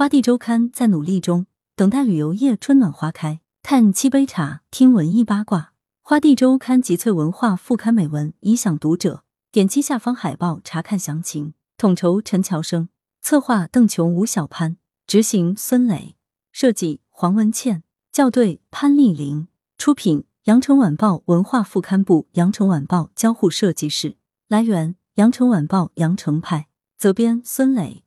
花地周刊在努力中，等待旅游业春暖花开。看七杯茶，听文艺八卦。花地周刊集萃文化副刊美文，以享读者。点击下方海报查看详情。统筹陈乔生，策划邓琼、吴小潘，执行孙磊，设计黄文倩，校对潘丽玲，出品羊城晚报文化副刊部、羊城晚报交互设计室。来源：羊城晚报羊城派，责编孙磊。